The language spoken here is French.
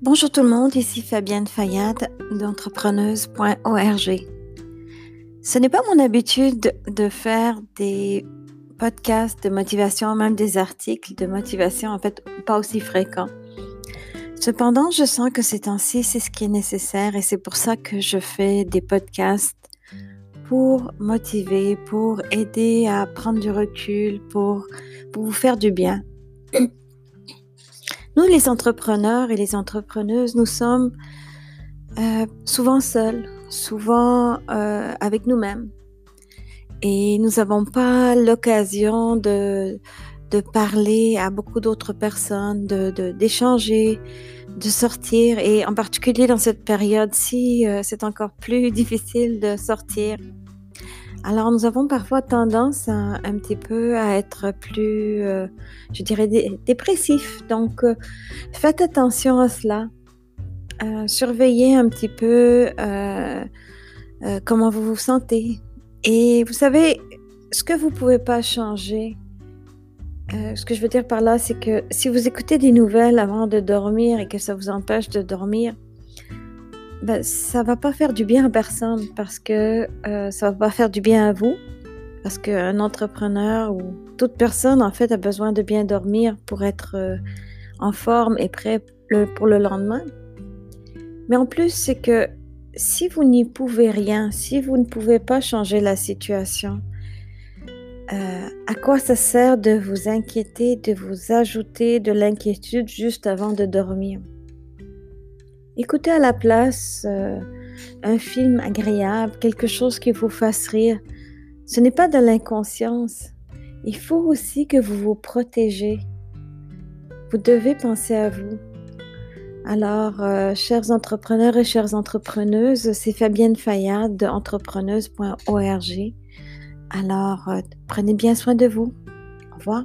Bonjour tout le monde, ici Fabienne Fayad d'entrepreneuse.org. Ce n'est pas mon habitude de faire des podcasts de motivation, même des articles de motivation, en fait, pas aussi fréquents. Cependant, je sens que ces temps-ci, c'est ce qui est nécessaire et c'est pour ça que je fais des podcasts pour motiver, pour aider à prendre du recul, pour, pour vous faire du bien. Nous, les entrepreneurs et les entrepreneuses, nous sommes euh, souvent seuls, souvent euh, avec nous-mêmes. Et nous n'avons pas l'occasion de, de parler à beaucoup d'autres personnes, de, d'échanger, de, sortir. Et en particulier dans cette période-ci, euh, c'est encore plus difficile de sortir. Alors nous avons parfois tendance un petit peu à être plus, euh, je dirais, dépressif. Donc euh, faites attention à cela. surveillez un petit peu comment vous vous sentez. Et vous savez, ce que vous ne pouvez pas changer, euh, ce que je veux dire par là, c'est que si vous écoutez des nouvelles avant de dormir et que ça vous empêche de dormir, ben, ça va pas faire du bien à personne parce que euh, ça va pas faire du bien à vous. Parce qu'un entrepreneur ou toute personne, en fait, a besoin de bien dormir pour être euh, en forme et prêt pour le lendemain. Mais en plus, c'est que si vous n'y pouvez rien, si vous ne pouvez pas changer la situation, euh, à quoi ça sert de vous inquiéter, de vous ajouter de l'inquiétude juste avant de dormir? Écoutez à la place euh, un film agréable, quelque chose qui vous fasse rire. Ce n'est pas de l'inconscience. Il faut aussi que vous vous protégez. Vous devez penser à vous. Alors, euh, chers entrepreneurs et chères entrepreneuses, c'est Fabienne Fayad de entrepreneuse.org. Alors, euh, prenez bien soin de vous. Au revoir.